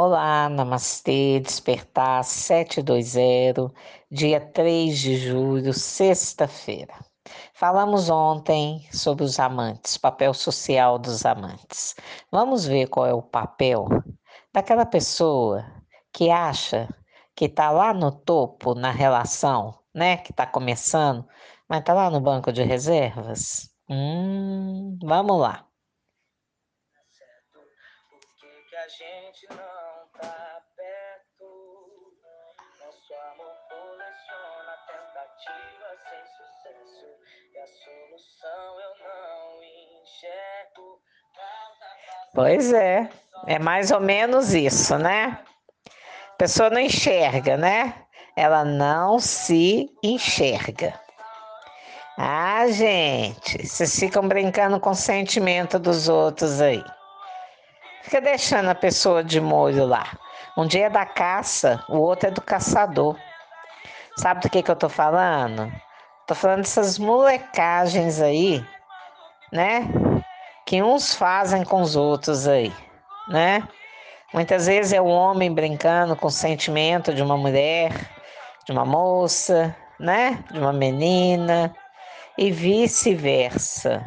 Olá, Namastê, Despertar 720, dia 3 de julho, sexta-feira. Falamos ontem sobre os amantes, papel social dos amantes. Vamos ver qual é o papel daquela pessoa que acha que está lá no topo na relação, né? Que está começando, mas está lá no banco de reservas. Hum, vamos lá. a gente Pois é, é mais ou menos isso, né? A pessoa não enxerga, né? Ela não se enxerga. Ah, gente, vocês ficam brincando com o sentimento dos outros aí. Fica deixando a pessoa de molho lá. Um dia é da caça, o outro é do caçador. Sabe do que, que eu tô falando? Tô falando dessas molecagens aí, né? Que uns fazem com os outros aí, né? Muitas vezes é o homem brincando com o sentimento de uma mulher, de uma moça, né? De uma menina e vice-versa.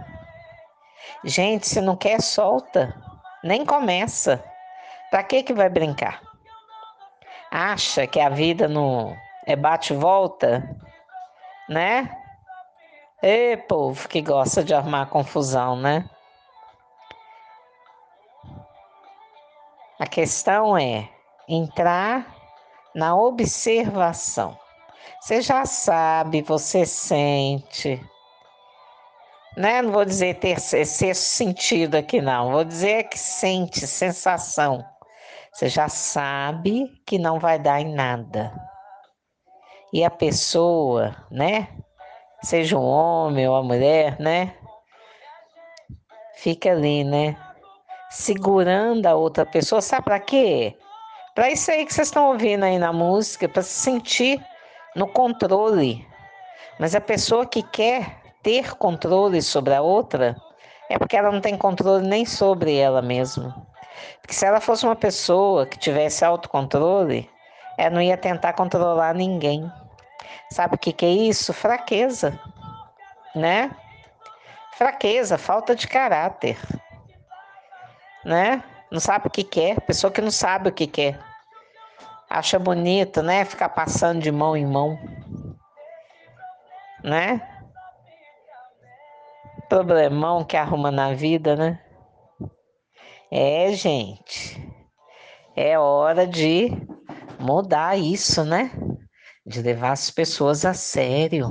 Gente, se não quer, solta nem começa. Para que que vai brincar? Acha que a vida não é bate volta, né? Ê, povo que gosta de armar confusão, né? A questão é entrar na observação. Você já sabe, você sente, né? Não vou dizer ter sexto sentido aqui, não. Vou dizer que sente, sensação. Você já sabe que não vai dar em nada. E a pessoa, né? Seja um homem ou a mulher, né? Fica ali, né? Segurando a outra pessoa. Sabe para quê? Para isso aí que vocês estão ouvindo aí na música, para se sentir no controle. Mas a pessoa que quer ter controle sobre a outra, é porque ela não tem controle nem sobre ela mesma. Porque se ela fosse uma pessoa que tivesse autocontrole, ela não ia tentar controlar ninguém. Sabe o que, que é isso? Fraqueza, né? Fraqueza, falta de caráter, né? Não sabe o que quer, pessoa que não sabe o que quer. Acha bonito, né? Ficar passando de mão em mão, né? problemão que arruma na vida, né? É, gente, é hora de mudar isso, né? De levar as pessoas a sério.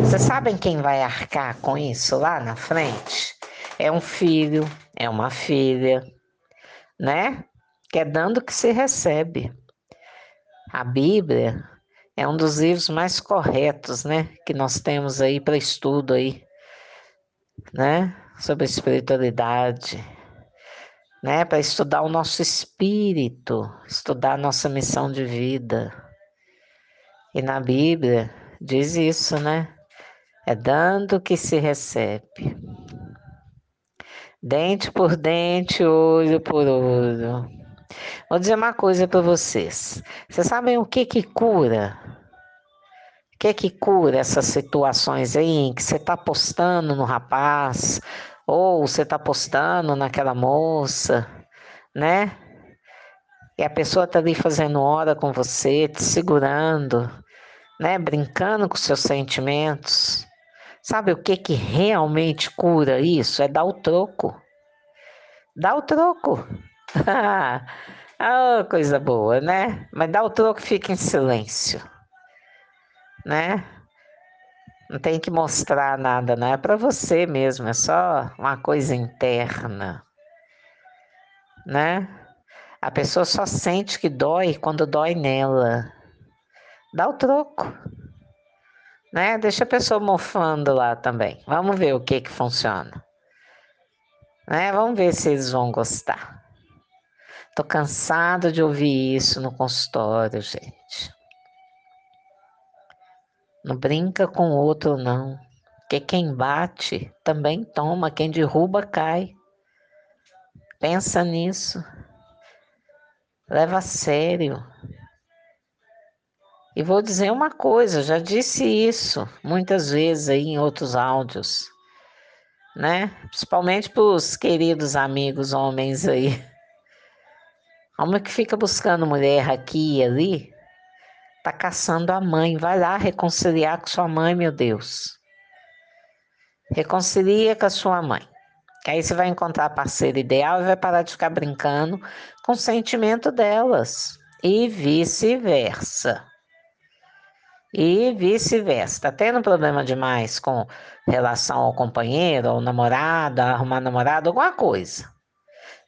Vocês sabem quem vai arcar com isso lá na frente? É um filho, é uma filha, né? Que é dando que se recebe. A Bíblia é um dos livros mais corretos, né? Que nós temos aí para estudo aí né? Sobre espiritualidade, né? Para estudar o nosso espírito, estudar a nossa missão de vida. E na Bíblia diz isso, né? É dando que se recebe. Dente por dente, olho por olho. Vou dizer uma coisa para vocês. Vocês sabem o que que cura? O que que cura essas situações aí em que você está postando no rapaz, ou você está postando naquela moça, né? E a pessoa está ali fazendo hora com você, te segurando, né? Brincando com seus sentimentos. Sabe o que que realmente cura isso? É dar o troco. Dá o troco. ah, coisa boa, né? Mas dá o troco fica em silêncio né? Não tem que mostrar nada, não é para você mesmo, é só uma coisa interna, né? A pessoa só sente que dói quando dói nela. Dá o troco, né? Deixa a pessoa mofando lá também. Vamos ver o que que funciona, né? Vamos ver se eles vão gostar. Tô cansado de ouvir isso no consultório, gente. Não brinca com o outro, não. Porque quem bate também toma, quem derruba cai. Pensa nisso. Leva a sério. E vou dizer uma coisa, já disse isso muitas vezes aí em outros áudios, né? Principalmente para os queridos amigos homens aí. Homem que fica buscando mulher aqui e ali, tá caçando a mãe. Vai lá reconciliar com sua mãe, meu Deus. Reconcilia com a sua mãe. Que aí você vai encontrar a parceira ideal e vai parar de ficar brincando com o sentimento delas. E vice-versa. E vice-versa. Tá tendo problema demais com relação ao companheiro, ao namorado, arrumar namorado, alguma coisa.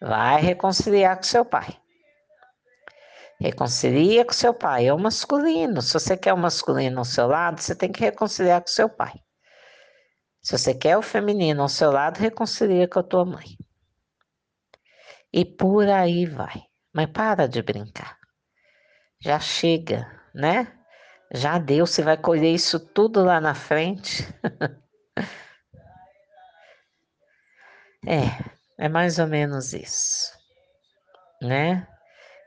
Vai reconciliar com seu pai. Reconcilia com seu pai. É o masculino. Se você quer o masculino ao seu lado, você tem que reconciliar com seu pai. Se você quer o feminino ao seu lado, reconcilia com a tua mãe. E por aí vai. Mas para de brincar. Já chega, né? Já deu, você vai colher isso tudo lá na frente. é, é mais ou menos isso, né?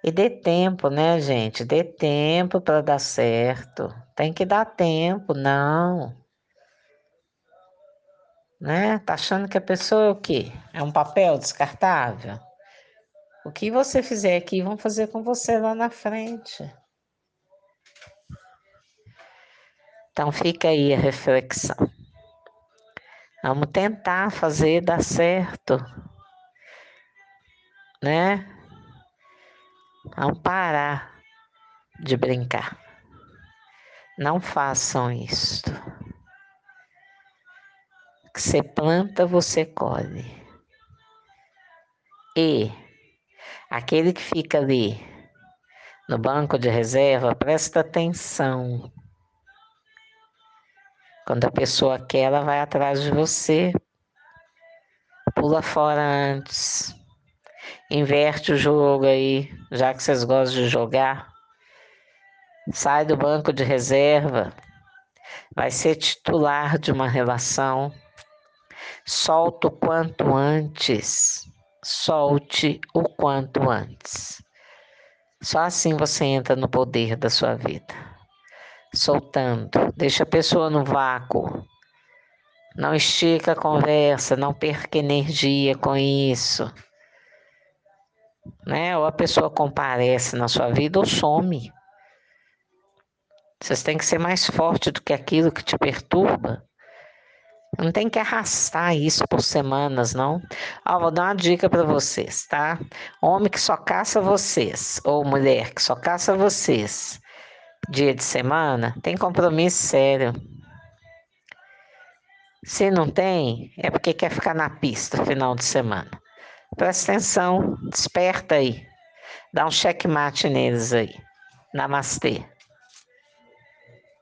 E dê tempo, né, gente? Dê tempo para dar certo. Tem que dar tempo, não. Né? Tá achando que a pessoa é o quê? É um papel descartável? O que você fizer aqui, vão fazer com você lá na frente. Então fica aí a reflexão. Vamos tentar fazer dar certo, né? Vamos parar de brincar. Não façam isso. Que você planta, você colhe. E aquele que fica ali no banco de reserva, presta atenção. Quando a pessoa quer, ela vai atrás de você. Pula fora antes. Inverte o jogo aí, já que vocês gostam de jogar. Sai do banco de reserva. Vai ser titular de uma relação. Solta o quanto antes. Solte o quanto antes. Só assim você entra no poder da sua vida soltando. Deixa a pessoa no vácuo. Não estica a conversa, não perca energia com isso. Né? Ou a pessoa comparece na sua vida ou some. Vocês têm que ser mais forte do que aquilo que te perturba. Não tem que arrastar isso por semanas, não. Ó, vou dar uma dica para vocês, tá? Homem que só caça vocês, ou mulher que só caça vocês, dia de semana, tem compromisso sério. Se não tem, é porque quer ficar na pista final de semana. Presta atenção, desperta aí. Dá um checkmate neles aí. Namastê.